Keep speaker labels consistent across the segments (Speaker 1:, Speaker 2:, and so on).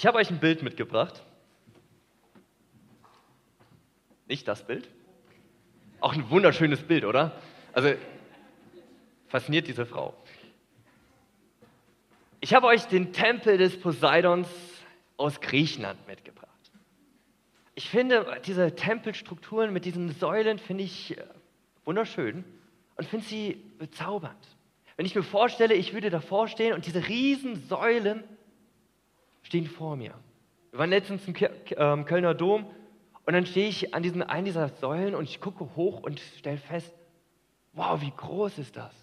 Speaker 1: Ich habe euch ein Bild mitgebracht. Nicht das Bild. Auch ein wunderschönes Bild, oder? Also fasziniert diese Frau. Ich habe euch den Tempel des Poseidons aus Griechenland mitgebracht. Ich finde diese Tempelstrukturen mit diesen Säulen finde ich äh, wunderschön und finde sie bezaubernd. Wenn ich mir vorstelle, ich würde davor stehen und diese riesen Säulen stehen vor mir. Wir waren letztens im ähm, Kölner Dom und dann stehe ich an diesen, einen dieser Säulen und ich gucke hoch und stelle fest, wow, wie groß ist das?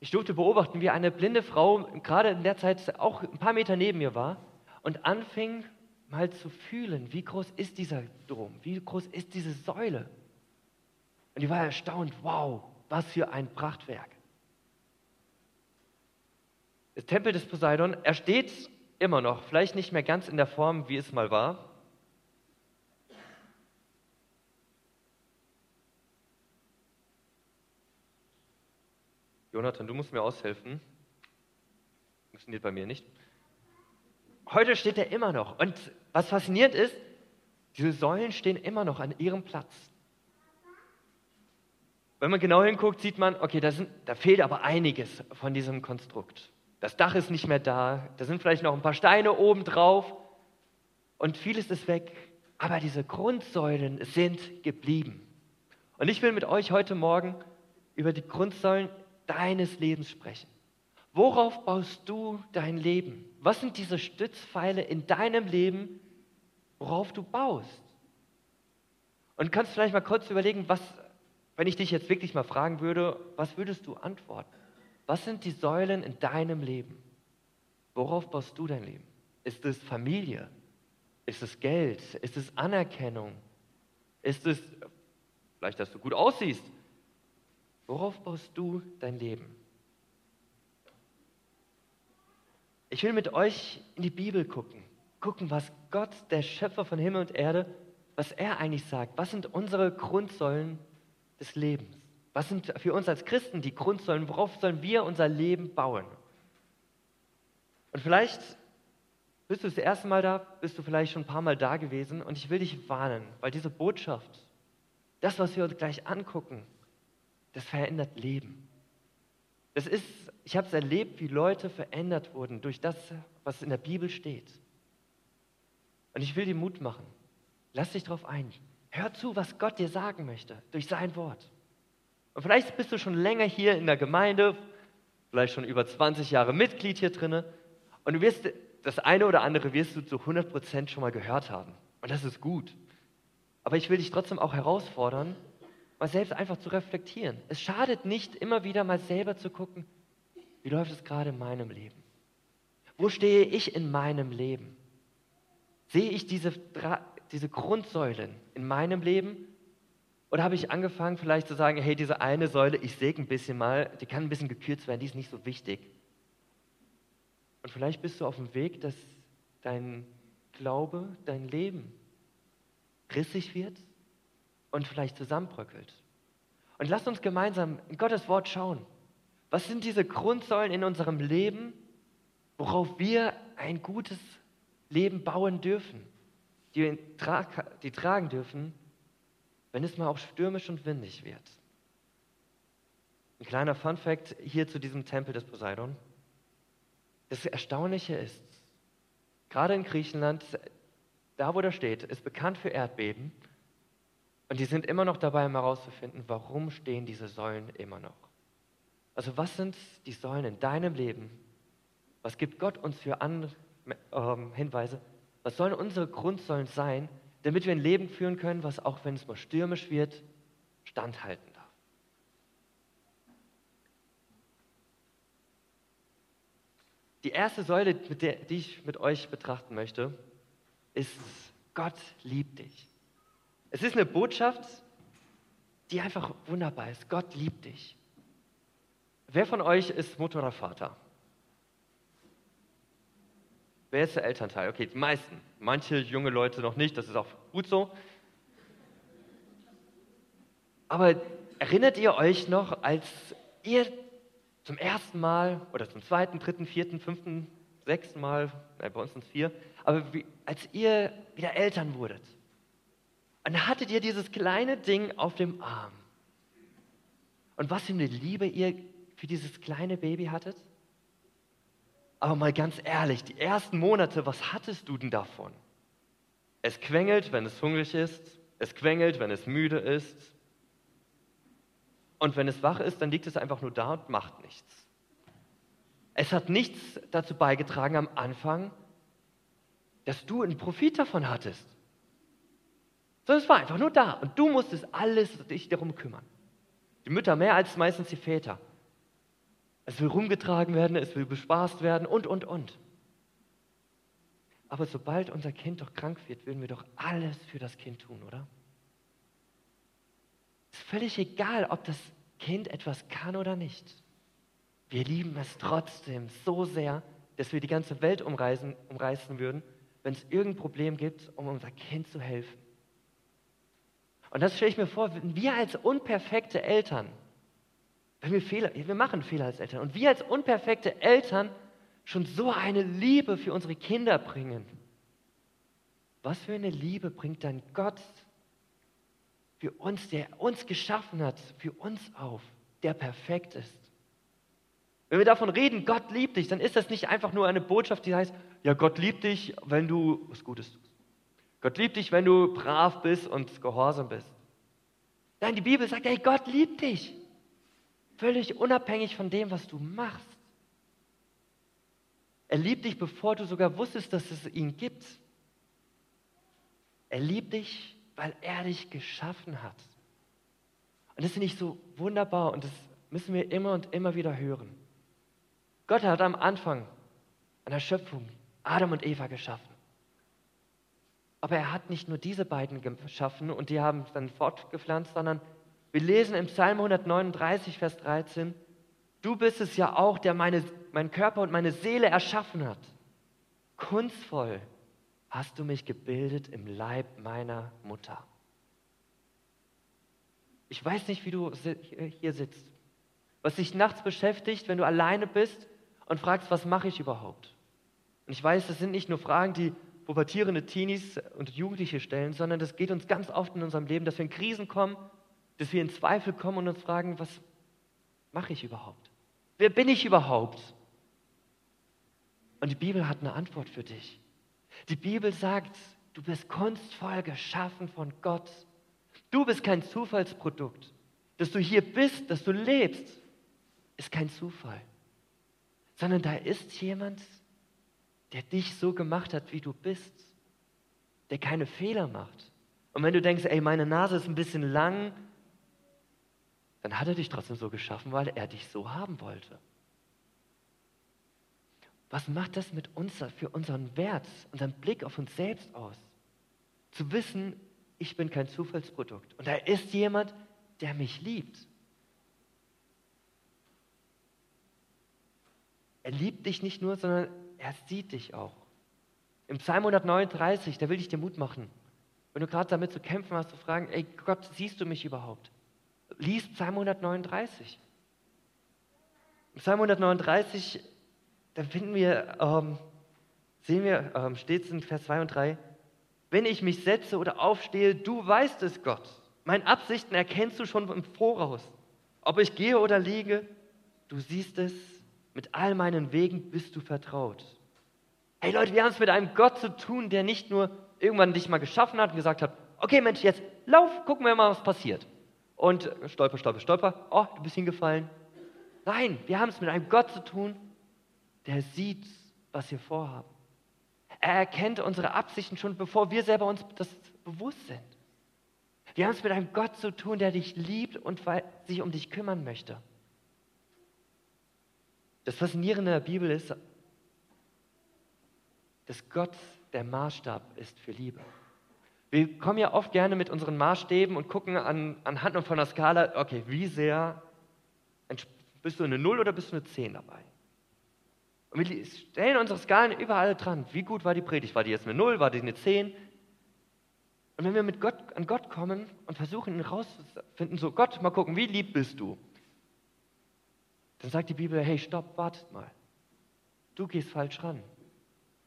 Speaker 1: Ich durfte beobachten, wie eine blinde Frau gerade in der Zeit auch ein paar Meter neben mir war und anfing mal zu fühlen, wie groß ist dieser Dom, wie groß ist diese Säule. Und die war erstaunt, wow, was für ein Prachtwerk. Der Tempel des Poseidon, er steht immer noch, vielleicht nicht mehr ganz in der Form, wie es mal war. Jonathan, du musst mir aushelfen. Funktioniert bei mir nicht. Heute steht er immer noch. Und was faszinierend ist, diese Säulen stehen immer noch an ihrem Platz. Wenn man genau hinguckt, sieht man, okay, da, sind, da fehlt aber einiges von diesem Konstrukt. Das Dach ist nicht mehr da, da sind vielleicht noch ein paar Steine oben drauf und vieles ist weg. Aber diese Grundsäulen sind geblieben. Und ich will mit euch heute Morgen über die Grundsäulen deines Lebens sprechen. Worauf baust du dein Leben? Was sind diese Stützpfeile in deinem Leben, worauf du baust? Und kannst vielleicht mal kurz überlegen, was, wenn ich dich jetzt wirklich mal fragen würde, was würdest du antworten? Was sind die Säulen in deinem Leben? Worauf baust du dein Leben? Ist es Familie? Ist es Geld? Ist es Anerkennung? Ist es vielleicht, dass du gut aussiehst? Worauf baust du dein Leben? Ich will mit euch in die Bibel gucken. Gucken, was Gott, der Schöpfer von Himmel und Erde, was er eigentlich sagt. Was sind unsere Grundsäulen des Lebens? Was sind für uns als Christen die Grundsäulen? Worauf sollen wir unser Leben bauen? Und vielleicht bist du das erste Mal da, bist du vielleicht schon ein paar Mal da gewesen und ich will dich warnen, weil diese Botschaft, das, was wir uns gleich angucken, das verändert Leben. Das ist, ich habe es erlebt, wie Leute verändert wurden durch das, was in der Bibel steht. Und ich will dir Mut machen. Lass dich darauf ein. Hör zu, was Gott dir sagen möchte durch sein Wort. Und vielleicht bist du schon länger hier in der Gemeinde, vielleicht schon über 20 Jahre Mitglied hier drinne und du wirst das eine oder andere wirst du zu 100 Prozent schon mal gehört haben. Und das ist gut. Aber ich will dich trotzdem auch herausfordern, mal selbst einfach zu reflektieren. Es schadet nicht, immer wieder mal selber zu gucken, wie läuft es gerade in meinem Leben? Wo stehe ich in meinem Leben? Sehe ich diese, diese Grundsäulen in meinem Leben oder habe ich angefangen vielleicht zu sagen, hey, diese eine Säule, ich säge ein bisschen mal, die kann ein bisschen gekürzt werden, die ist nicht so wichtig. Und vielleicht bist du auf dem Weg, dass dein Glaube, dein Leben rissig wird und vielleicht zusammenbröckelt. Und lasst uns gemeinsam in Gottes Wort schauen. Was sind diese Grundsäulen in unserem Leben, worauf wir ein gutes Leben bauen dürfen, die wir die tragen dürfen wenn es mal auch stürmisch und windig wird. Ein kleiner Fun fact hier zu diesem Tempel des Poseidon. Das Erstaunliche ist, gerade in Griechenland, da wo der steht, ist bekannt für Erdbeben. Und die sind immer noch dabei, um herauszufinden, warum stehen diese Säulen immer noch. Also was sind die Säulen in deinem Leben? Was gibt Gott uns für An äh, Hinweise? Was sollen unsere Grundsäulen sein, damit wir ein Leben führen können, was auch wenn es mal stürmisch wird, standhalten darf. Die erste Säule, der, die ich mit euch betrachten möchte, ist, Gott liebt dich. Es ist eine Botschaft, die einfach wunderbar ist. Gott liebt dich. Wer von euch ist Mutter oder Vater? Wer ist der Elternteil? Okay, die meisten. Manche junge Leute noch nicht, das ist auch gut so. Aber erinnert ihr euch noch, als ihr zum ersten Mal oder zum zweiten, dritten, vierten, fünften, sechsten Mal, nein, bei uns sind es vier, aber wie, als ihr wieder Eltern wurdet, dann hattet ihr dieses kleine Ding auf dem Arm. Und was für eine Liebe ihr für dieses kleine Baby hattet? Aber mal ganz ehrlich, die ersten Monate, was hattest du denn davon? Es quengelt, wenn es hungrig ist. Es quengelt, wenn es müde ist. Und wenn es wach ist, dann liegt es einfach nur da und macht nichts. Es hat nichts dazu beigetragen am Anfang, dass du einen Profit davon hattest. Sondern es war einfach nur da und du musstest alles dich darum kümmern. Die Mütter mehr als meistens die Väter. Es will rumgetragen werden, es will bespaßt werden und, und, und. Aber sobald unser Kind doch krank wird, würden wir doch alles für das Kind tun, oder? Es ist völlig egal, ob das Kind etwas kann oder nicht. Wir lieben es trotzdem so sehr, dass wir die ganze Welt umreisen, umreißen würden, wenn es irgendein Problem gibt, um unser Kind zu helfen. Und das stelle ich mir vor, wenn wir als unperfekte Eltern, wenn wir Fehler, wir machen Fehler als Eltern, und wir als unperfekte Eltern schon so eine Liebe für unsere Kinder bringen, was für eine Liebe bringt dann Gott für uns, der uns geschaffen hat, für uns auf, der perfekt ist? Wenn wir davon reden, Gott liebt dich, dann ist das nicht einfach nur eine Botschaft, die heißt, ja, Gott liebt dich, wenn du was Gutes tust. Gott liebt dich, wenn du brav bist und gehorsam bist. Nein, die Bibel sagt, hey, Gott liebt dich. Völlig unabhängig von dem, was du machst. Er liebt dich, bevor du sogar wusstest, dass es ihn gibt. Er liebt dich, weil er dich geschaffen hat. Und das finde ich so wunderbar und das müssen wir immer und immer wieder hören. Gott hat am Anfang an der Schöpfung Adam und Eva geschaffen. Aber er hat nicht nur diese beiden geschaffen und die haben dann fortgepflanzt, sondern wir lesen im Psalm 139, Vers 13, Du bist es ja auch, der meine, meinen Körper und meine Seele erschaffen hat. Kunstvoll hast du mich gebildet im Leib meiner Mutter. Ich weiß nicht, wie du hier sitzt, was dich nachts beschäftigt, wenn du alleine bist und fragst, was mache ich überhaupt? Und ich weiß, das sind nicht nur Fragen, die pubertierende Teenies und Jugendliche stellen, sondern das geht uns ganz oft in unserem Leben, dass wir in Krisen kommen, dass wir in Zweifel kommen und uns fragen, was mache ich überhaupt? Wer bin ich überhaupt? Und die Bibel hat eine Antwort für dich. Die Bibel sagt, du bist kunstvoll geschaffen von Gott. Du bist kein Zufallsprodukt. Dass du hier bist, dass du lebst, ist kein Zufall. Sondern da ist jemand, der dich so gemacht hat, wie du bist. Der keine Fehler macht. Und wenn du denkst, ey, meine Nase ist ein bisschen lang, dann hat er dich trotzdem so geschaffen, weil er dich so haben wollte. Was macht das mit uns für unseren Wert, unseren Blick auf uns selbst aus? Zu wissen, ich bin kein Zufallsprodukt und da ist jemand, der mich liebt. Er liebt dich nicht nur, sondern er sieht dich auch. Im Psalm 139, da will ich dir Mut machen. Wenn du gerade damit zu kämpfen hast, zu fragen, ey Gott, siehst du mich überhaupt? Lies Psalm 139. Psalm 139, da finden wir, ähm, sehen wir, ähm, steht es in Vers 2 und 3, wenn ich mich setze oder aufstehe, du weißt es, Gott. Meine Absichten erkennst du schon im Voraus. Ob ich gehe oder liege, du siehst es, mit all meinen Wegen bist du vertraut. Hey Leute, wir haben es mit einem Gott zu tun, der nicht nur irgendwann dich mal geschaffen hat und gesagt hat, okay Mensch, jetzt lauf, gucken wir mal, was passiert und stolper, stolper, stolper, oh, du bist hingefallen. Nein, wir haben es mit einem Gott zu tun, der sieht, was wir vorhaben. Er erkennt unsere Absichten schon, bevor wir selber uns das bewusst sind. Wir haben es mit einem Gott zu tun, der dich liebt und sich um dich kümmern möchte. Das Faszinierende der Bibel ist, dass Gott der Maßstab ist für Liebe. Wir kommen ja oft gerne mit unseren Maßstäben und gucken an, anhand von einer Skala, okay, wie sehr bist du eine 0 oder bist du eine 10 dabei? Und wir stellen unsere Skalen überall dran. Wie gut war die Predigt? War die jetzt eine 0? War die eine 10? Und wenn wir mit Gott, an Gott kommen und versuchen herauszufinden, so Gott, mal gucken, wie lieb bist du? Dann sagt die Bibel, hey, stopp, wartet mal. Du gehst falsch ran.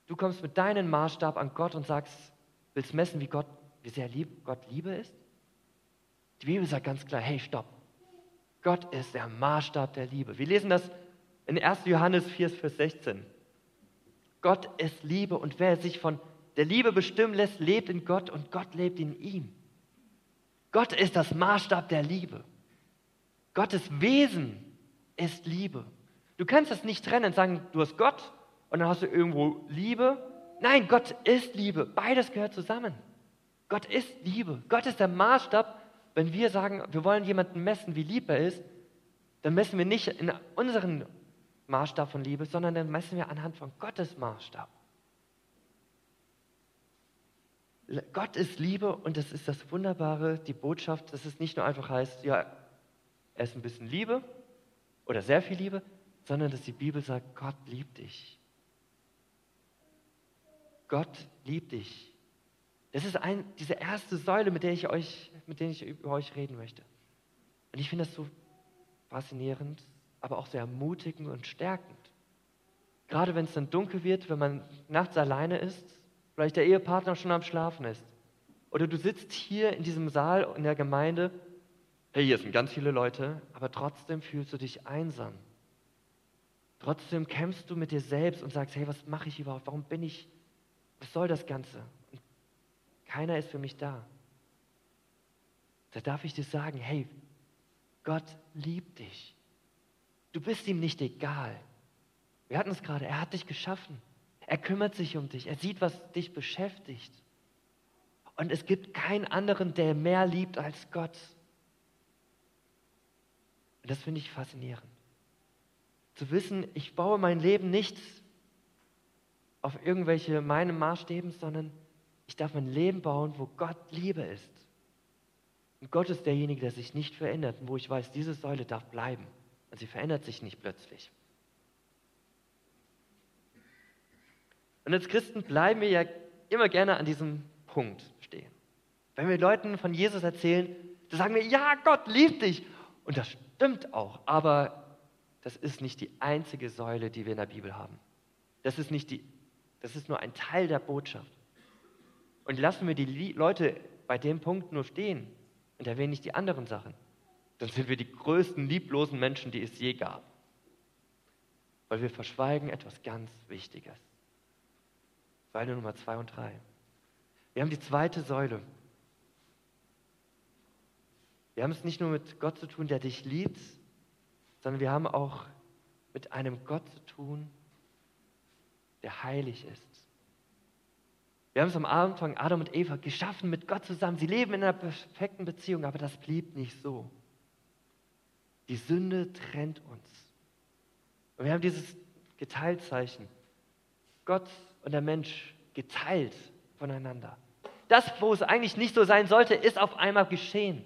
Speaker 1: Du kommst mit deinem Maßstab an Gott und sagst, willst messen, wie, Gott, wie sehr lieb, Gott Liebe ist? Die Bibel sagt ganz klar, hey, stopp. Gott ist der Maßstab der Liebe. Wir lesen das in 1. Johannes 4, Vers 16. Gott ist Liebe und wer sich von der Liebe bestimmen lässt, lebt in Gott und Gott lebt in ihm. Gott ist das Maßstab der Liebe. Gottes Wesen ist Liebe. Du kannst das nicht trennen und sagen, du hast Gott und dann hast du irgendwo Liebe. Nein, Gott ist Liebe. Beides gehört zusammen. Gott ist Liebe. Gott ist der Maßstab. Wenn wir sagen, wir wollen jemanden messen, wie lieb er ist, dann messen wir nicht in unseren Maßstab von Liebe, sondern dann messen wir anhand von Gottes Maßstab. Gott ist Liebe und das ist das Wunderbare, die Botschaft, dass es nicht nur einfach heißt, ja, er ist ein bisschen Liebe oder sehr viel Liebe, sondern dass die Bibel sagt, Gott liebt dich. Gott liebt dich. Das ist ein, diese erste Säule, mit der ich euch, mit der ich über euch reden möchte. Und ich finde das so faszinierend, aber auch sehr ermutigend und stärkend. Gerade wenn es dann dunkel wird, wenn man nachts alleine ist, vielleicht der Ehepartner schon am Schlafen ist. Oder du sitzt hier in diesem Saal in der Gemeinde, hey, hier sind ganz viele Leute, aber trotzdem fühlst du dich einsam. Trotzdem kämpfst du mit dir selbst und sagst, hey, was mache ich überhaupt? Warum bin ich? Was soll das Ganze? Keiner ist für mich da. Da darf ich dir sagen, hey, Gott liebt dich. Du bist ihm nicht egal. Wir hatten es gerade, er hat dich geschaffen. Er kümmert sich um dich. Er sieht, was dich beschäftigt. Und es gibt keinen anderen, der mehr liebt als Gott. Und das finde ich faszinierend. Zu wissen, ich baue mein Leben nicht auf irgendwelche meine Maßstäben, sondern ich darf mein Leben bauen, wo Gott Liebe ist. Und Gott ist derjenige, der sich nicht verändert und wo ich weiß, diese Säule darf bleiben. Und sie verändert sich nicht plötzlich. Und als Christen bleiben wir ja immer gerne an diesem Punkt stehen. Wenn wir Leuten von Jesus erzählen, dann sagen wir, ja, Gott liebt dich. Und das stimmt auch, aber das ist nicht die einzige Säule, die wir in der Bibel haben. Das ist, nicht die, das ist nur ein Teil der Botschaft. Und lassen wir die Leute bei dem Punkt nur stehen und erwähnen nicht die anderen Sachen, dann sind wir die größten lieblosen Menschen, die es je gab. Weil wir verschweigen etwas ganz Wichtiges. Säule Nummer zwei und drei. Wir haben die zweite Säule. Wir haben es nicht nur mit Gott zu tun, der dich liebt, sondern wir haben auch mit einem Gott zu tun, der heilig ist. Wir haben es am Anfang, Adam und Eva, geschaffen mit Gott zusammen. Sie leben in einer perfekten Beziehung, aber das blieb nicht so. Die Sünde trennt uns. Und wir haben dieses Geteiltzeichen. Gott und der Mensch geteilt voneinander. Das, wo es eigentlich nicht so sein sollte, ist auf einmal geschehen.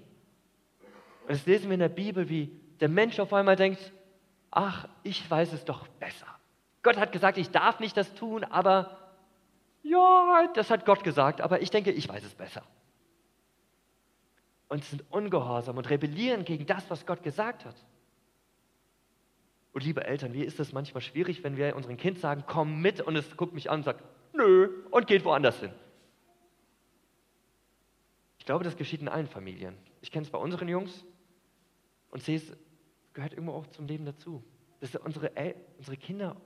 Speaker 1: Und das lesen wir in der Bibel, wie der Mensch auf einmal denkt, ach, ich weiß es doch besser. Gott hat gesagt, ich darf nicht das tun, aber ja, das hat Gott gesagt, aber ich denke, ich weiß es besser. Und sind ungehorsam und rebellieren gegen das, was Gott gesagt hat. Und liebe Eltern, wie ist es manchmal schwierig, wenn wir unserem Kind sagen, komm mit und es guckt mich an und sagt, nö, und geht woanders hin. Ich glaube, das geschieht in allen Familien. Ich kenne es bei unseren Jungs und sehe es, gehört irgendwo auch zum Leben dazu. Das sind unsere, El unsere Kinder,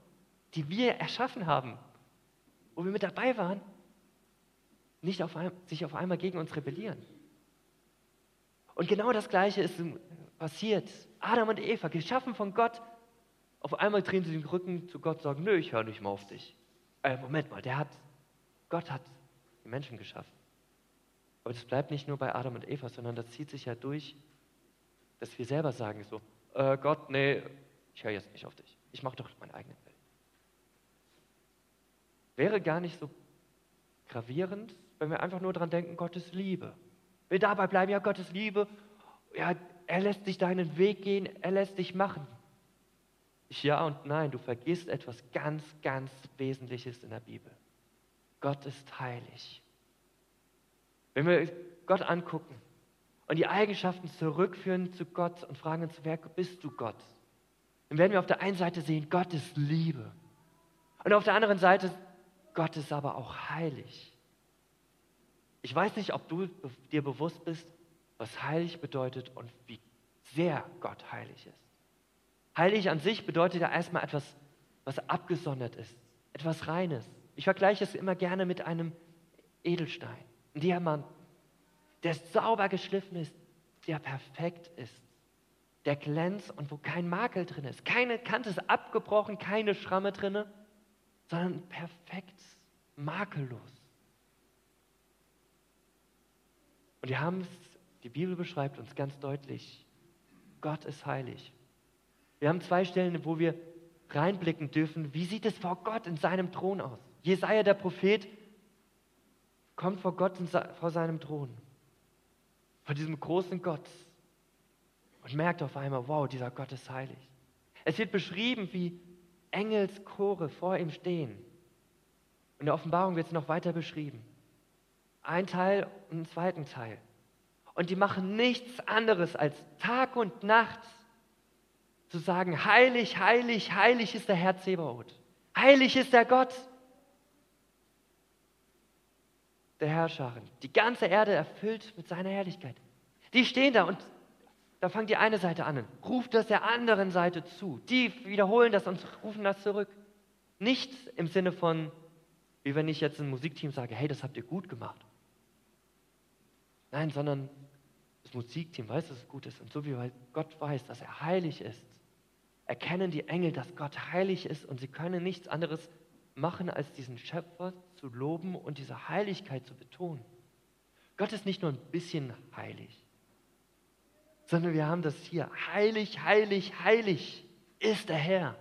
Speaker 1: die wir erschaffen haben, wo wir mit dabei waren, nicht auf ein, sich auf einmal gegen uns rebellieren. Und genau das Gleiche ist passiert. Adam und Eva, geschaffen von Gott, auf einmal drehen sie den Rücken zu Gott und sagen, nö, ich höre nicht mehr auf dich. Äh, Moment mal, der hat, Gott hat die Menschen geschaffen. Aber das bleibt nicht nur bei Adam und Eva, sondern das zieht sich ja durch, dass wir selber sagen so, äh, Gott, nee, ich höre jetzt nicht auf dich. Ich mache doch meinen eigenen Welt. Wäre gar nicht so gravierend, wenn wir einfach nur daran denken, Gottes Liebe. Wir dabei bleiben, ja, Gottes Liebe, ja, er lässt dich deinen Weg gehen, er lässt dich machen. Ja und nein, du vergisst etwas ganz, ganz Wesentliches in der Bibel. Gott ist heilig. Wenn wir Gott angucken und die Eigenschaften zurückführen zu Gott und fragen uns, wer bist du Gott? Dann werden wir auf der einen Seite sehen, Gott ist Liebe. Und auf der anderen Seite Gott ist aber auch heilig. Ich weiß nicht, ob du dir bewusst bist, was heilig bedeutet und wie sehr Gott heilig ist. Heilig an sich bedeutet ja erstmal etwas, was abgesondert ist, etwas Reines. Ich vergleiche es immer gerne mit einem Edelstein, ein Diamant, der sauber geschliffen ist, der perfekt ist, der glänzt und wo kein Makel drin ist. Keine Kante ist abgebrochen, keine Schramme drin, sondern perfekt, makellos. Und wir haben es, die Bibel beschreibt uns ganz deutlich, Gott ist heilig. Wir haben zwei Stellen, wo wir reinblicken dürfen, wie sieht es vor Gott in seinem Thron aus. Jesaja, der Prophet, kommt vor Gott vor seinem Thron, vor diesem großen Gott und merkt auf einmal, wow, dieser Gott ist heilig. Es wird beschrieben, wie Engelschore vor ihm stehen. In der Offenbarung wird es noch weiter beschrieben. Ein Teil und einen zweiten Teil. Und die machen nichts anderes als Tag und Nacht zu sagen, heilig, heilig, heilig ist der Herr Zebaoth. Heilig ist der Gott der Herrscherin. Die ganze Erde erfüllt mit seiner Herrlichkeit. Die stehen da und da fängt die eine Seite an, ruft das der anderen Seite zu. Die wiederholen das und rufen das zurück. Nicht im Sinne von, wie wenn ich jetzt ein Musikteam sage, hey, das habt ihr gut gemacht. Nein, sondern das Musikteam weiß, dass es gut ist. Und so wie Gott weiß, dass er heilig ist, erkennen die Engel, dass Gott heilig ist und sie können nichts anderes machen, als diesen Schöpfer zu loben und diese Heiligkeit zu betonen. Gott ist nicht nur ein bisschen heilig, sondern wir haben das hier. Heilig, heilig, heilig ist der Herr.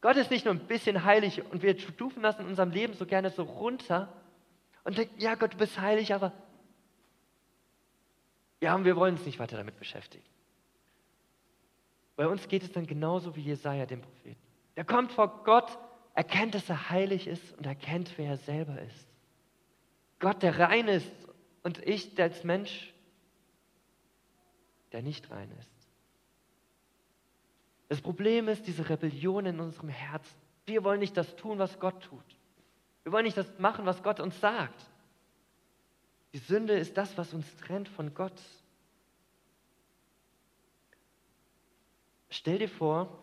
Speaker 1: Gott ist nicht nur ein bisschen heilig und wir stufen das in unserem Leben so gerne so runter und denken, ja Gott, du bist heilig, aber ja, wir wollen uns nicht weiter damit beschäftigen. Bei uns geht es dann genauso wie Jesaja, dem Propheten. Der kommt vor Gott, erkennt, dass er heilig ist und erkennt, wer er selber ist. Gott, der rein ist und ich, der als Mensch, der nicht rein ist. Das Problem ist diese Rebellion in unserem Herzen. Wir wollen nicht das tun, was Gott tut. Wir wollen nicht das machen, was Gott uns sagt. Die Sünde ist das, was uns trennt von Gott. Stell dir vor,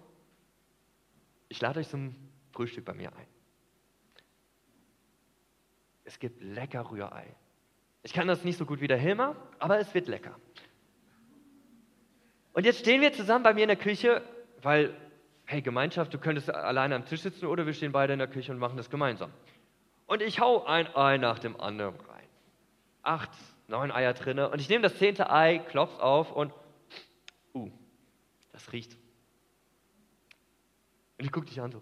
Speaker 1: ich lade euch zum Frühstück bei mir ein. Es gibt lecker Rührei. Ich kann das nicht so gut wie der Hilmer, aber es wird lecker. Und jetzt stehen wir zusammen bei mir in der Küche, weil, hey, Gemeinschaft, du könntest alleine am Tisch sitzen oder wir stehen beide in der Küche und machen das gemeinsam. Und ich hau ein Ei nach dem anderen rein acht, neun Eier drinne und ich nehme das zehnte Ei, klopfe auf und, uh, das riecht. Und ich gucke dich an so,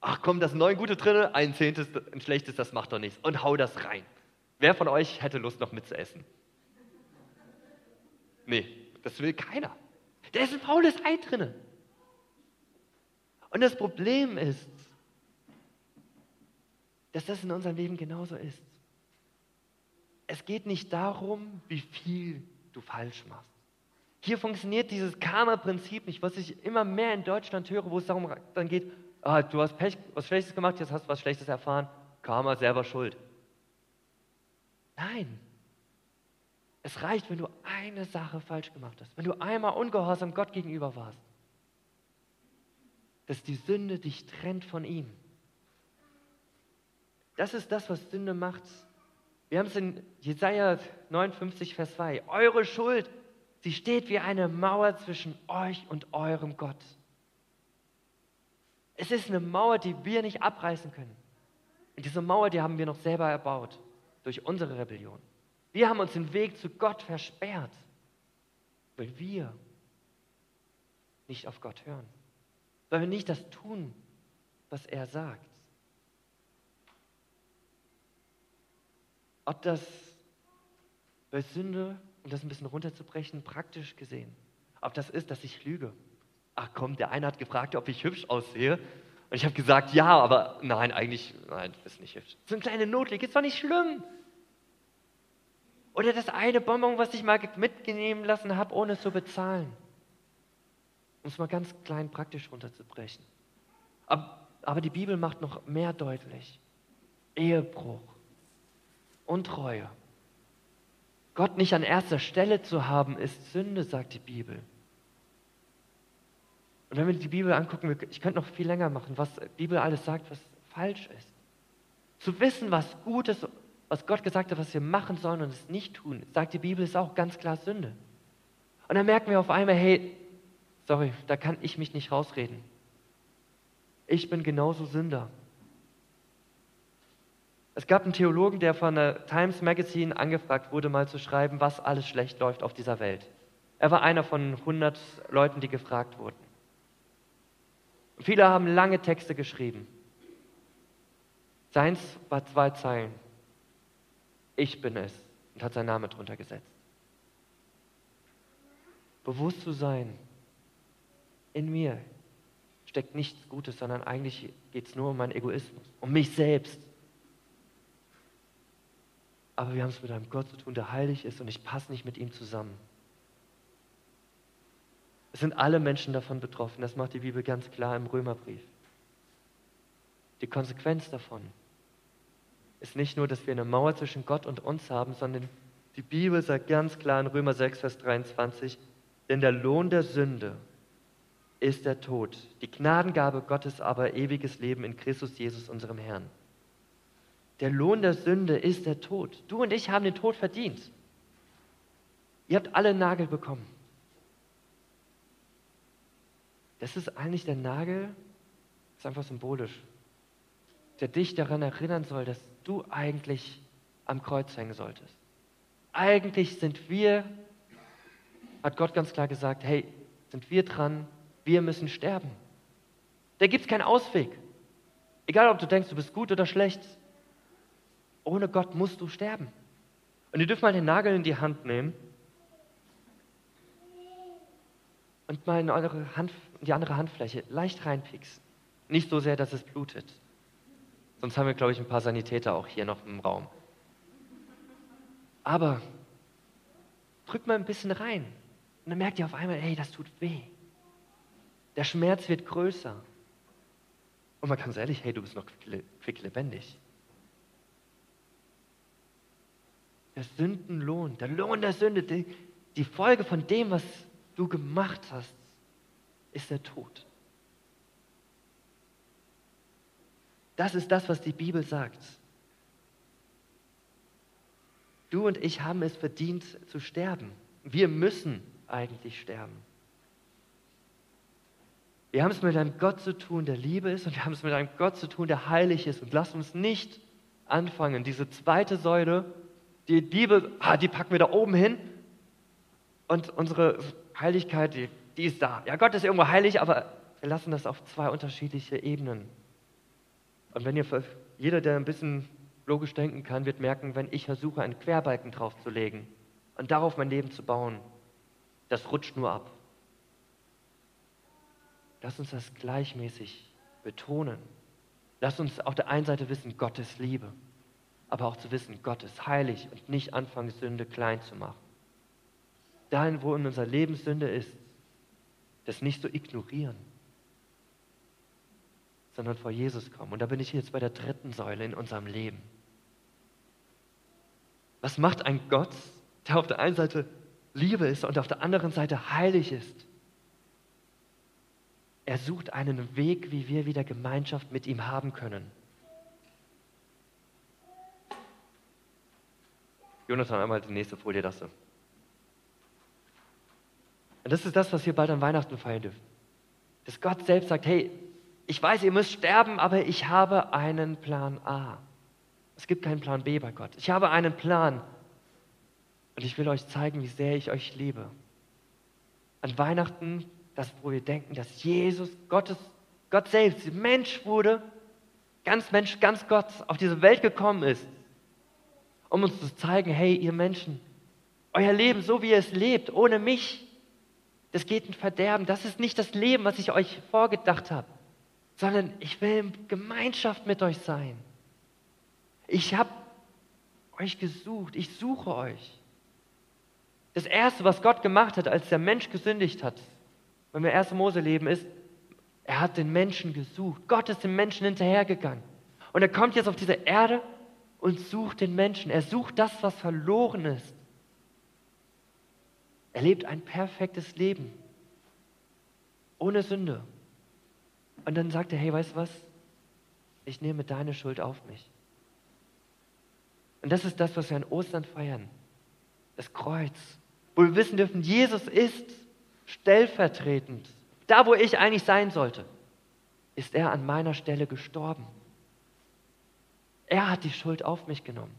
Speaker 1: ach komm, das neun gute drinne, ein zehntes, ein schlechtes, das macht doch nichts. Und hau das rein. Wer von euch hätte Lust noch mitzuessen? Nee, das will keiner. Da ist ein faules Ei drinne. Und das Problem ist, dass das in unserem Leben genauso ist es geht nicht darum, wie viel du falsch machst. Hier funktioniert dieses Karma-Prinzip nicht, was ich immer mehr in Deutschland höre, wo es darum dann geht, ah, du hast Pech, was Schlechtes gemacht, jetzt hast du was Schlechtes erfahren, Karma selber schuld. Nein. Es reicht, wenn du eine Sache falsch gemacht hast, wenn du einmal ungehorsam Gott gegenüber warst, dass die Sünde dich trennt von ihm. Das ist das, was Sünde macht. Wir haben es in Jesaja 59, Vers 2. Eure Schuld, sie steht wie eine Mauer zwischen euch und eurem Gott. Es ist eine Mauer, die wir nicht abreißen können. Und diese Mauer, die haben wir noch selber erbaut durch unsere Rebellion. Wir haben uns den Weg zu Gott versperrt, weil wir nicht auf Gott hören, weil wir nicht das tun, was er sagt. ob das bei Sünde, um das ein bisschen runterzubrechen, praktisch gesehen, ob das ist, dass ich lüge. Ach komm, der eine hat gefragt, ob ich hübsch aussehe. Und ich habe gesagt, ja, aber nein, eigentlich, nein, du bist nicht hübsch. So ein kleiner Notlieg, ist doch nicht schlimm. Oder das eine Bonbon, was ich mal mitnehmen lassen habe, ohne zu bezahlen. Um es mal ganz klein praktisch runterzubrechen. Aber, die Bibel macht noch mehr deutlich. Ehebruch, Untreue. Gott nicht an erster Stelle zu haben, ist Sünde, sagt die Bibel. Und wenn wir die Bibel angucken, ich könnte noch viel länger machen, was die Bibel alles sagt, was falsch ist. Zu wissen, was gut ist, was Gott gesagt hat, was wir machen sollen und es nicht tun, sagt die Bibel, ist auch ganz klar Sünde. Und dann merken wir auf einmal, hey, sorry, da kann ich mich nicht rausreden. Ich bin genauso Sünder. Es gab einen Theologen, der von der Times Magazine angefragt wurde, mal zu schreiben, was alles schlecht läuft auf dieser Welt. Er war einer von 100 Leuten, die gefragt wurden. Viele haben lange Texte geschrieben. Seins war zwei Zeilen. Ich bin es und hat seinen Namen drunter gesetzt. Bewusst zu sein, in mir steckt nichts Gutes, sondern eigentlich geht es nur um meinen Egoismus, um mich selbst. Aber wir haben es mit einem Gott zu tun, der heilig ist und ich passe nicht mit ihm zusammen. Es sind alle Menschen davon betroffen, das macht die Bibel ganz klar im Römerbrief. Die Konsequenz davon ist nicht nur, dass wir eine Mauer zwischen Gott und uns haben, sondern die Bibel sagt ganz klar in Römer 6, Vers 23, denn der Lohn der Sünde ist der Tod, die Gnadengabe Gottes aber ewiges Leben in Christus Jesus, unserem Herrn. Der Lohn der Sünde ist der Tod. Du und ich haben den Tod verdient. Ihr habt alle Nagel bekommen. Das ist eigentlich der Nagel, ist einfach symbolisch, der dich daran erinnern soll, dass du eigentlich am Kreuz hängen solltest. Eigentlich sind wir, hat Gott ganz klar gesagt, hey, sind wir dran, wir müssen sterben. Da gibt es keinen Ausweg. Egal, ob du denkst, du bist gut oder schlecht, ohne Gott musst du sterben. Und ihr dürft mal den Nagel in die Hand nehmen und mal in eure Hand, in die andere Handfläche leicht reinpieksen. Nicht so sehr, dass es blutet. Sonst haben wir, glaube ich, ein paar Sanitäter auch hier noch im Raum. Aber drückt mal ein bisschen rein. Und dann merkt ihr auf einmal, hey, das tut weh. Der Schmerz wird größer. Und man kann ehrlich, hey, du bist noch quick lebendig. Der Sündenlohn, der Lohn der Sünde, die, die Folge von dem, was du gemacht hast, ist der Tod. Das ist das, was die Bibel sagt. Du und ich haben es verdient zu sterben. Wir müssen eigentlich sterben. Wir haben es mit einem Gott zu tun, der Liebe ist, und wir haben es mit einem Gott zu tun, der heilig ist. Und lasst uns nicht anfangen, diese zweite Säule, die Liebe, ah, die packen wir da oben hin. Und unsere Heiligkeit, die, die ist da. Ja, Gott ist irgendwo heilig, aber wir lassen das auf zwei unterschiedliche Ebenen. Und wenn ihr, jeder, der ein bisschen logisch denken kann, wird merken, wenn ich versuche, einen Querbalken draufzulegen und darauf mein Leben zu bauen, das rutscht nur ab. Lass uns das gleichmäßig betonen. Lass uns auf der einen Seite wissen, Gott ist Liebe, aber auch zu wissen, Gott ist heilig und nicht anfangen, Sünde klein zu machen. Dahin, wo in unserer Lebenssünde ist, das nicht so ignorieren, sondern vor Jesus kommen. Und da bin ich jetzt bei der dritten Säule in unserem Leben. Was macht ein Gott, der auf der einen Seite Liebe ist und auf der anderen Seite heilig ist? Er sucht einen Weg, wie wir wieder Gemeinschaft mit ihm haben können. Jonathan, einmal die nächste Folie, so. Und das ist das, was wir bald an Weihnachten feiern dürfen. Dass Gott selbst sagt, hey, ich weiß, ihr müsst sterben, aber ich habe einen Plan A. Es gibt keinen Plan B bei Gott. Ich habe einen Plan. Und ich will euch zeigen, wie sehr ich euch liebe. An Weihnachten das, wo wir denken, dass Jesus, Gottes, Gott selbst, Mensch wurde, ganz Mensch, ganz Gott auf diese Welt gekommen ist, um uns zu zeigen, hey, ihr Menschen, euer Leben, so wie ihr es lebt, ohne mich, das geht in Verderben. Das ist nicht das Leben, was ich euch vorgedacht habe, sondern ich will in Gemeinschaft mit euch sein. Ich habe euch gesucht, ich suche euch. Das Erste, was Gott gemacht hat, als der Mensch gesündigt hat, wenn wir 1. Mose leben, ist, er hat den Menschen gesucht. Gott ist dem Menschen hinterhergegangen. Und er kommt jetzt auf diese Erde und sucht den Menschen. Er sucht das, was verloren ist. Er lebt ein perfektes Leben. Ohne Sünde. Und dann sagt er, hey, weißt du was? Ich nehme deine Schuld auf mich. Und das ist das, was wir an Ostern feiern. Das Kreuz. Wo wir wissen dürfen, Jesus ist stellvertretend. Da, wo ich eigentlich sein sollte, ist er an meiner Stelle gestorben. Er hat die Schuld auf mich genommen.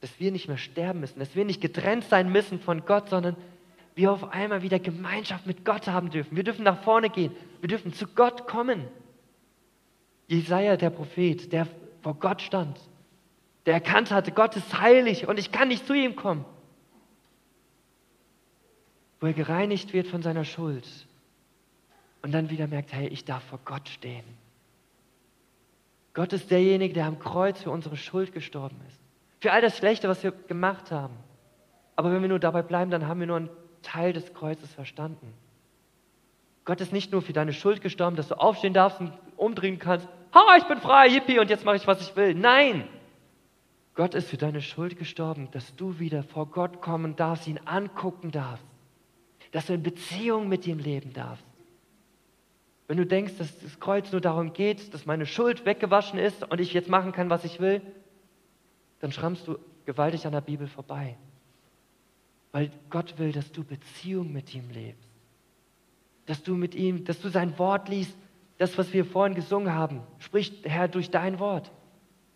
Speaker 1: Dass wir nicht mehr sterben müssen, dass wir nicht getrennt sein müssen von Gott, sondern wir auf einmal wieder Gemeinschaft mit Gott haben dürfen. Wir dürfen nach vorne gehen. Wir dürfen zu Gott kommen. Jesaja, der Prophet, der vor Gott stand, der erkannt hatte, Gott ist heilig und ich kann nicht zu ihm kommen. Wo er gereinigt wird von seiner Schuld und dann wieder merkt, hey, ich darf vor Gott stehen. Gott ist derjenige, der am Kreuz für unsere Schuld gestorben ist. Für all das Schlechte, was wir gemacht haben. Aber wenn wir nur dabei bleiben, dann haben wir nur einen Teil des Kreuzes verstanden. Gott ist nicht nur für deine Schuld gestorben, dass du aufstehen darfst und umdrehen kannst. Ha, ich bin frei, yippie, und jetzt mache ich, was ich will. Nein! Gott ist für deine Schuld gestorben, dass du wieder vor Gott kommen darfst, ihn angucken darfst, dass du in Beziehung mit ihm leben darfst. Wenn du denkst, dass das Kreuz nur darum geht, dass meine Schuld weggewaschen ist und ich jetzt machen kann, was ich will, dann schrammst du gewaltig an der Bibel vorbei. Weil Gott will, dass du Beziehung mit ihm lebst. Dass du mit ihm, dass du sein Wort liest, das, was wir vorhin gesungen haben, spricht Herr durch dein Wort.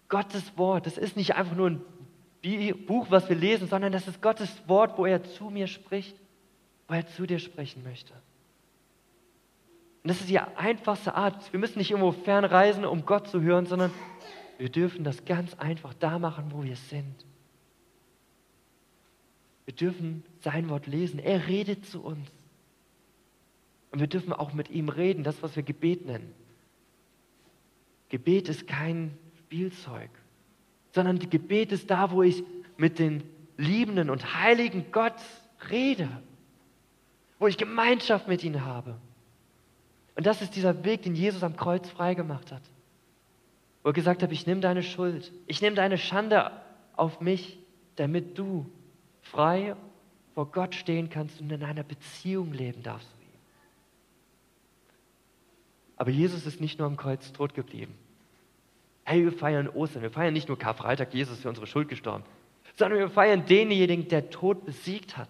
Speaker 1: Gottes Wort, das ist nicht einfach nur ein Buch, was wir lesen, sondern das ist Gottes Wort, wo er zu mir spricht, wo er zu dir sprechen möchte. Und das ist die einfachste Art. Wir müssen nicht irgendwo fernreisen, um Gott zu hören, sondern wir dürfen das ganz einfach da machen, wo wir sind. Wir dürfen sein Wort lesen. Er redet zu uns. Und wir dürfen auch mit ihm reden, das, was wir Gebet nennen. Gebet ist kein Spielzeug, sondern Gebet ist da, wo ich mit den liebenden und heiligen Gott rede, wo ich Gemeinschaft mit ihm habe. Und das ist dieser Weg, den Jesus am Kreuz freigemacht hat. Wo er gesagt hat, ich nehme deine Schuld, ich nehme deine Schande auf mich, damit du frei vor Gott stehen kannst und in einer Beziehung leben darfst zu ihm. Aber Jesus ist nicht nur am Kreuz tot geblieben. Hey, wir feiern Ostern. Wir feiern nicht nur Karfreitag, Jesus für unsere Schuld gestorben, sondern wir feiern denjenigen, der Tod besiegt hat,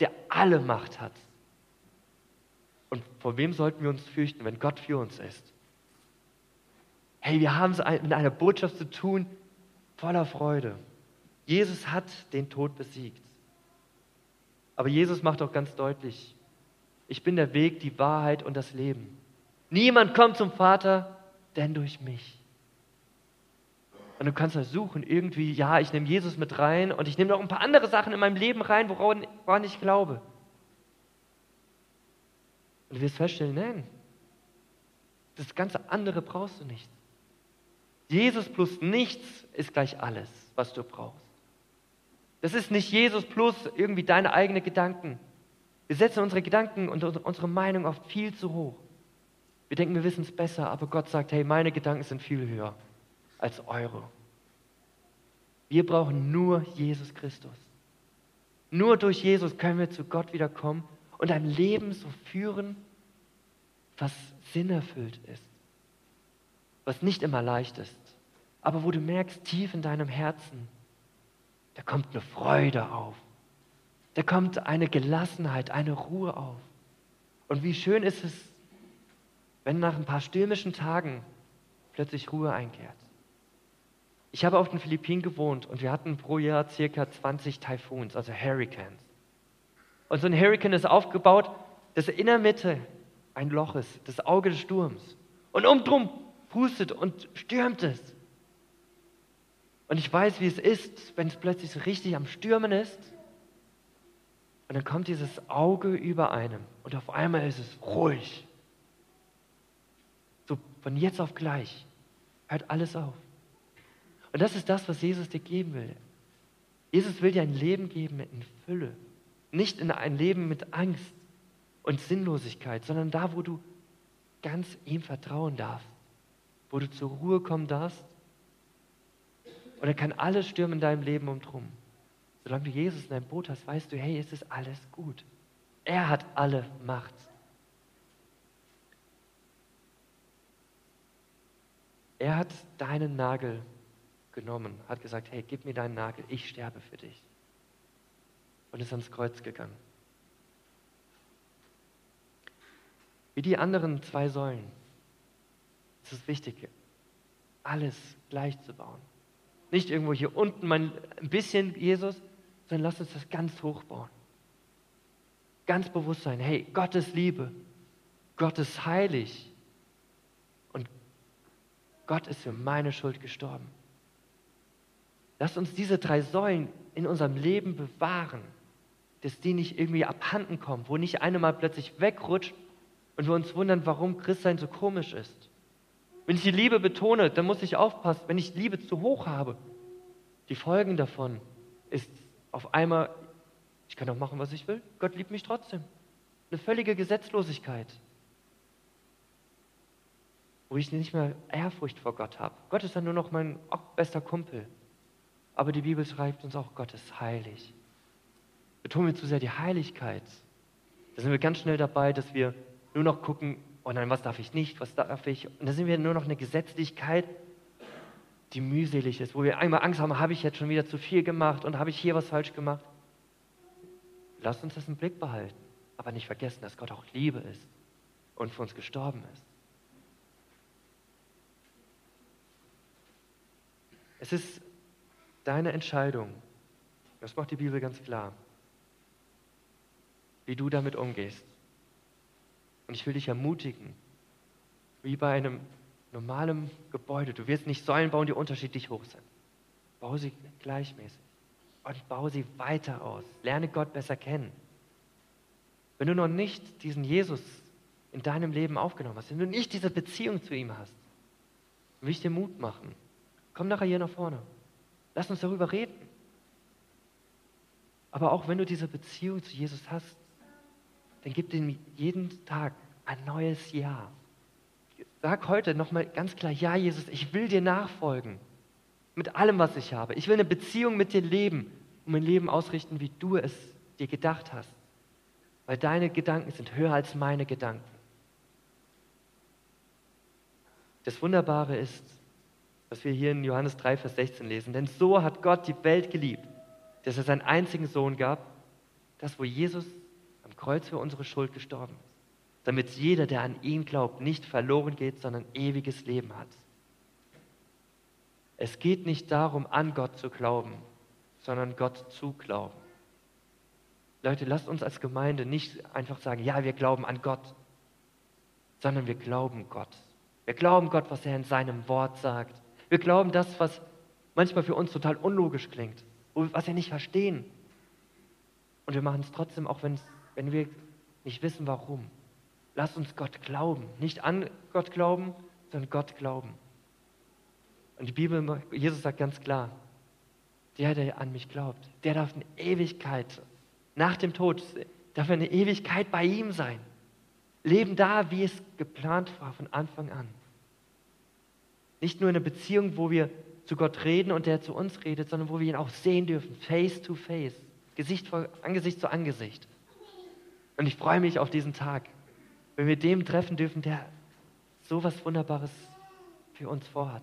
Speaker 1: der alle Macht hat. Und vor wem sollten wir uns fürchten, wenn Gott für uns ist? Hey, wir haben es mit einer Botschaft zu tun, voller Freude. Jesus hat den Tod besiegt. Aber Jesus macht auch ganz deutlich, ich bin der Weg, die Wahrheit und das Leben. Niemand kommt zum Vater, denn durch mich. Und du kannst versuchen, irgendwie, ja, ich nehme Jesus mit rein und ich nehme noch ein paar andere Sachen in meinem Leben rein, woran, woran ich glaube. Und du wirst feststellen, nein, das ganze andere brauchst du nicht. Jesus plus nichts ist gleich alles, was du brauchst. Das ist nicht Jesus plus irgendwie deine eigenen Gedanken. Wir setzen unsere Gedanken und unsere Meinung oft viel zu hoch. Wir denken, wir wissen es besser, aber Gott sagt, hey, meine Gedanken sind viel höher als eure. Wir brauchen nur Jesus Christus. Nur durch Jesus können wir zu Gott wiederkommen und ein Leben so führen, was sinnerfüllt ist, was nicht immer leicht ist, aber wo du merkst, tief in deinem Herzen, da kommt eine Freude auf, da kommt eine Gelassenheit, eine Ruhe auf. Und wie schön ist es, wenn nach ein paar stürmischen Tagen plötzlich Ruhe einkehrt. Ich habe auf den Philippinen gewohnt und wir hatten pro Jahr circa 20 Taifuns, also Hurricanes. Und so ein Hurricane ist aufgebaut, dass in der Mitte ein Loch ist, das Auge des Sturms. Und umdrum pustet und stürmt es. Und ich weiß, wie es ist, wenn es plötzlich so richtig am Stürmen ist. Und dann kommt dieses Auge über einem und auf einmal ist es ruhig. So von jetzt auf gleich hört alles auf. Und das ist das, was Jesus dir geben will. Jesus will dir ein Leben geben in Fülle, nicht in ein Leben mit Angst und Sinnlosigkeit, sondern da, wo du ganz ihm vertrauen darfst. wo du zur Ruhe kommen darfst? Oder kann alles stürmen in deinem Leben um drum? Solange du Jesus in deinem Boot hast, weißt du, hey, es ist alles gut. Er hat alle Macht. Er hat deinen Nagel genommen, hat gesagt, hey, gib mir deinen Nagel, ich sterbe für dich. Und ist ans Kreuz gegangen. Wie die anderen zwei Säulen ist es wichtig, alles gleich zu bauen. Nicht irgendwo hier unten mal ein bisschen Jesus, sondern lass uns das ganz hoch bauen. Ganz bewusst sein, hey, Gott ist Liebe, Gott ist heilig und Gott ist für meine Schuld gestorben. Lass uns diese drei Säulen in unserem Leben bewahren, dass die nicht irgendwie abhanden kommen, wo nicht eine mal plötzlich wegrutscht und wir uns wundern, warum Christsein so komisch ist. Wenn ich die Liebe betone, dann muss ich aufpassen, wenn ich Liebe zu hoch habe. Die Folgen davon ist auf einmal, ich kann auch machen, was ich will, Gott liebt mich trotzdem. Eine völlige Gesetzlosigkeit, wo ich nicht mehr Ehrfurcht vor Gott habe. Gott ist dann nur noch mein bester Kumpel. Aber die Bibel schreibt uns auch, Gott ist heilig. Betonen wir zu sehr die Heiligkeit. Da sind wir ganz schnell dabei, dass wir nur noch gucken, oh nein, was darf ich nicht, was darf ich. Und da sind wir nur noch eine Gesetzlichkeit, die mühselig ist, wo wir einmal Angst haben, habe ich jetzt schon wieder zu viel gemacht und habe ich hier was falsch gemacht. Lasst uns das im Blick behalten, aber nicht vergessen, dass Gott auch Liebe ist und für uns gestorben ist. Es ist deine Entscheidung, das macht die Bibel ganz klar, wie du damit umgehst. Und ich will dich ermutigen, wie bei einem normalen Gebäude, du wirst nicht Säulen bauen, die unterschiedlich hoch sind. Bau sie gleichmäßig und bau sie weiter aus. Lerne Gott besser kennen. Wenn du noch nicht diesen Jesus in deinem Leben aufgenommen hast, wenn du nicht diese Beziehung zu ihm hast, will ich dir Mut machen. Komm nachher hier nach vorne. Lass uns darüber reden. Aber auch wenn du diese Beziehung zu Jesus hast, dann gib ihm jeden Tag ein neues Ja. Sag heute nochmal ganz klar, ja Jesus, ich will dir nachfolgen. Mit allem, was ich habe. Ich will eine Beziehung mit dir leben und mein Leben ausrichten, wie du es dir gedacht hast. Weil deine Gedanken sind höher als meine Gedanken. Das Wunderbare ist, was wir hier in Johannes 3, Vers 16 lesen. Denn so hat Gott die Welt geliebt, dass er seinen einzigen Sohn gab, das, wo Jesus Kreuz für unsere Schuld gestorben ist, damit jeder, der an ihn glaubt, nicht verloren geht, sondern ewiges Leben hat. Es geht nicht darum, an Gott zu glauben, sondern Gott zu glauben. Leute, lasst uns als Gemeinde nicht einfach sagen, ja, wir glauben an Gott, sondern wir glauben Gott. Wir glauben Gott, was er in seinem Wort sagt. Wir glauben das, was manchmal für uns total unlogisch klingt, was wir nicht verstehen. Und wir machen es trotzdem, auch wenn wir nicht wissen, warum. Lass uns Gott glauben. Nicht an Gott glauben, sondern Gott glauben. Und die Bibel, Jesus sagt ganz klar, der, der an mich glaubt, der darf eine Ewigkeit, nach dem Tod, darf eine Ewigkeit bei ihm sein. Leben da, wie es geplant war von Anfang an. Nicht nur eine Beziehung, wo wir zu Gott reden und der zu uns redet, sondern wo wir ihn auch sehen dürfen, face to face, Gesicht vor, Angesicht zu Angesicht. Und ich freue mich auf diesen Tag, wenn wir dem treffen dürfen, der so was Wunderbares für uns vorhat.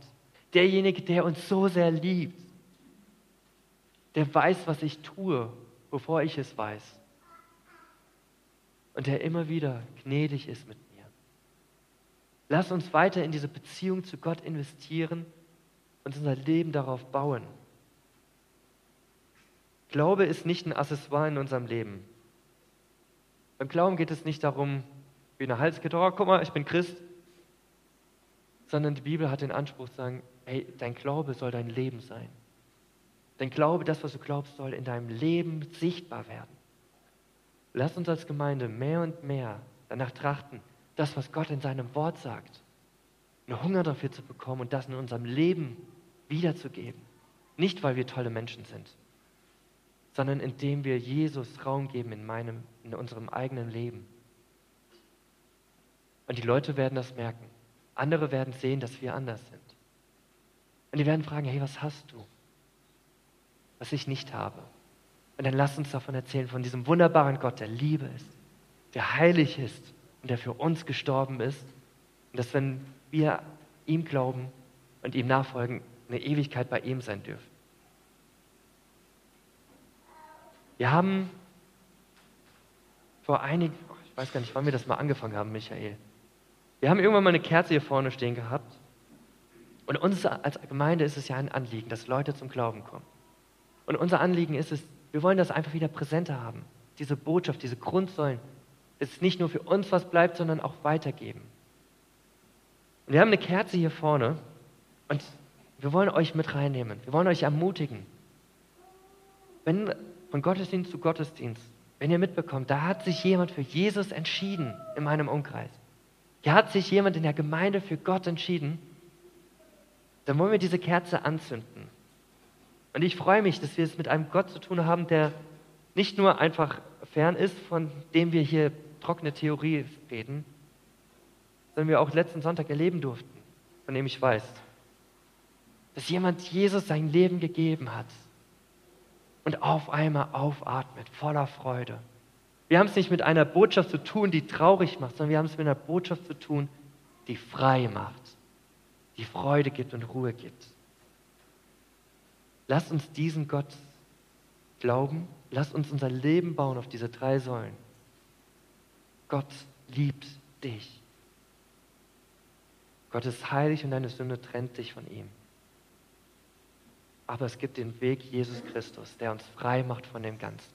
Speaker 1: Derjenige, der uns so sehr liebt, der weiß, was ich tue, bevor ich es weiß. Und der immer wieder gnädig ist mit Lass uns weiter in diese Beziehung zu Gott investieren und unser Leben darauf bauen. Glaube ist nicht ein Accessoire in unserem Leben. Beim Glauben geht es nicht darum, wie eine Halskette, oh, guck mal, ich bin Christ, sondern die Bibel hat den Anspruch zu sagen, hey, dein Glaube soll dein Leben sein. Dein Glaube, das, was du glaubst, soll in deinem Leben sichtbar werden. Lass uns als Gemeinde mehr und mehr danach trachten, das, was Gott in seinem Wort sagt, einen Hunger dafür zu bekommen und das in unserem Leben wiederzugeben. Nicht, weil wir tolle Menschen sind, sondern indem wir Jesus Raum geben in, meinem, in unserem eigenen Leben. Und die Leute werden das merken. Andere werden sehen, dass wir anders sind. Und die werden fragen, hey, was hast du, was ich nicht habe? Und dann lass uns davon erzählen, von diesem wunderbaren Gott, der Liebe ist, der heilig ist und der für uns gestorben ist. Und dass, wenn wir ihm glauben und ihm nachfolgen, eine Ewigkeit bei ihm sein dürfen. Wir haben vor einigen, ich weiß gar nicht, wann wir das mal angefangen haben, Michael. Wir haben irgendwann mal eine Kerze hier vorne stehen gehabt. Und uns als Gemeinde ist es ja ein Anliegen, dass Leute zum Glauben kommen. Und unser Anliegen ist es, wir wollen das einfach wieder präsenter haben. Diese Botschaft, diese Grundsäulen, dass es nicht nur für uns was bleibt, sondern auch weitergeben. Und wir haben eine Kerze hier vorne und wir wollen euch mit reinnehmen. Wir wollen euch ermutigen. Wenn von Gottesdienst zu Gottesdienst, wenn ihr mitbekommt, da hat sich jemand für Jesus entschieden in meinem Umkreis. Hier hat sich jemand in der Gemeinde für Gott entschieden. Dann wollen wir diese Kerze anzünden. Und ich freue mich, dass wir es mit einem Gott zu tun haben, der nicht nur einfach fern ist, von dem wir hier trockene Theorie reden, sondern wir auch letzten Sonntag erleben durften, von dem ich weiß, dass jemand Jesus sein Leben gegeben hat und auf einmal aufatmet, voller Freude. Wir haben es nicht mit einer Botschaft zu tun, die traurig macht, sondern wir haben es mit einer Botschaft zu tun, die frei macht, die Freude gibt und Ruhe gibt. Lasst uns diesen Gott glauben, lasst uns unser Leben bauen auf diese drei Säulen. Gott liebt dich. Gott ist heilig und deine Sünde trennt dich von ihm. Aber es gibt den Weg Jesus Christus, der uns frei macht von dem Ganzen.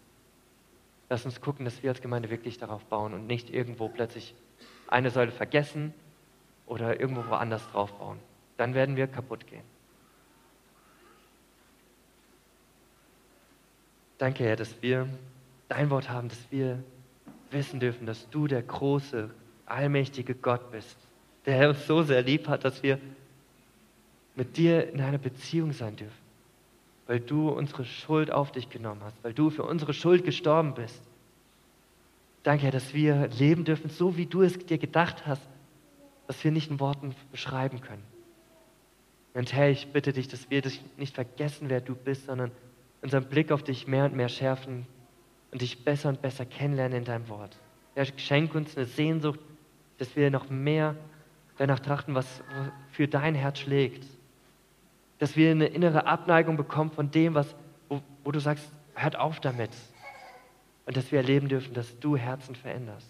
Speaker 1: Lass uns gucken, dass wir als Gemeinde wirklich darauf bauen und nicht irgendwo plötzlich eine Säule vergessen oder irgendwo woanders drauf bauen. Dann werden wir kaputt gehen. Danke, Herr, dass wir dein Wort haben, dass wir wissen dürfen, dass du der große, allmächtige Gott bist, der uns so sehr lieb hat, dass wir mit dir in einer Beziehung sein dürfen weil du unsere Schuld auf dich genommen hast, weil du für unsere Schuld gestorben bist. Danke, Herr, dass wir leben dürfen, so wie du es dir gedacht hast, dass wir nicht in Worten beschreiben können. Und Herr, ich bitte dich, dass wir dich nicht vergessen, wer du bist, sondern unseren Blick auf dich mehr und mehr schärfen und dich besser und besser kennenlernen in deinem Wort. Herr, schenk uns eine Sehnsucht, dass wir noch mehr danach trachten, was für dein Herz schlägt dass wir eine innere Abneigung bekommen von dem, was, wo, wo du sagst, hört auf damit. Und dass wir erleben dürfen, dass du Herzen veränderst.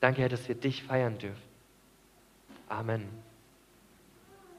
Speaker 1: Danke, Herr, dass wir dich feiern dürfen. Amen.